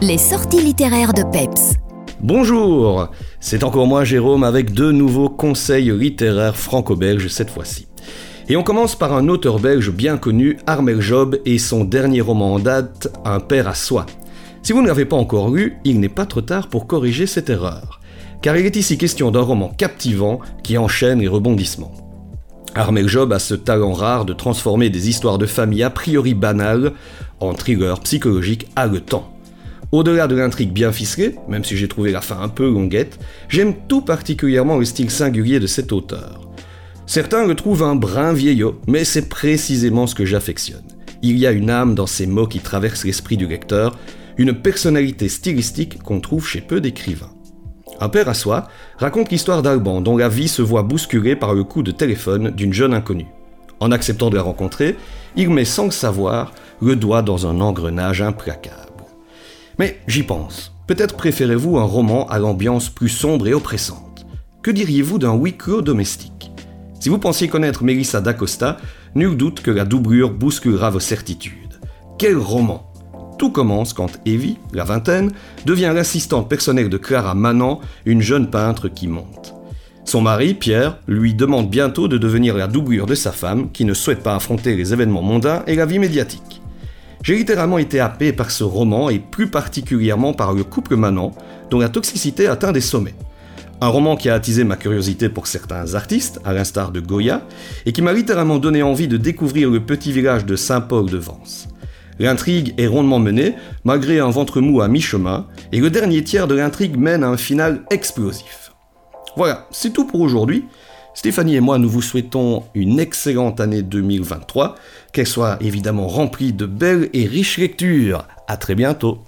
Les sorties littéraires de Peps. Bonjour, c'est encore moi Jérôme avec deux nouveaux conseils littéraires franco-belges cette fois-ci. Et on commence par un auteur belge bien connu, Armel Job, et son dernier roman en date, Un père à soi. Si vous ne l'avez pas encore lu, il n'est pas trop tard pour corriger cette erreur. Car il est ici question d'un roman captivant qui enchaîne les rebondissements. Armel Job a ce talent rare de transformer des histoires de famille a priori banales en thriller psychologique haletant. Au-delà de l'intrigue bien ficelée, même si j'ai trouvé la fin un peu longuette, j'aime tout particulièrement le style singulier de cet auteur. Certains le trouvent un brin vieillot, mais c'est précisément ce que j'affectionne. Il y a une âme dans ces mots qui traversent l'esprit du lecteur, une personnalité stylistique qu'on trouve chez peu d'écrivains. Un père à soi raconte l'histoire d'Alban dont la vie se voit bousculée par le coup de téléphone d'une jeune inconnue. En acceptant de la rencontrer, il met sans le savoir le doigt dans un engrenage implacable. Mais j'y pense. Peut-être préférez-vous un roman à l'ambiance plus sombre et oppressante. Que diriez-vous d'un clos domestique? Si vous pensiez connaître Melissa d'Acosta, nul doute que la doublure bousculera vos certitudes. Quel roman Tout commence quand Evie, la vingtaine, devient l'assistante personnelle de Clara Manan, une jeune peintre qui monte. Son mari, Pierre, lui demande bientôt de devenir la doublure de sa femme, qui ne souhaite pas affronter les événements mondains et la vie médiatique. J'ai littéralement été happé par ce roman et plus particulièrement par le couple Manan, dont la toxicité atteint des sommets. Un roman qui a attisé ma curiosité pour certains artistes, à l'instar de Goya, et qui m'a littéralement donné envie de découvrir le petit village de Saint-Paul-de-Vence. L'intrigue est rondement menée, malgré un ventre mou à mi-chemin, et le dernier tiers de l'intrigue mène à un final explosif. Voilà, c'est tout pour aujourd'hui. Stéphanie et moi, nous vous souhaitons une excellente année 2023, qu'elle soit évidemment remplie de belles et riches lectures. À très bientôt.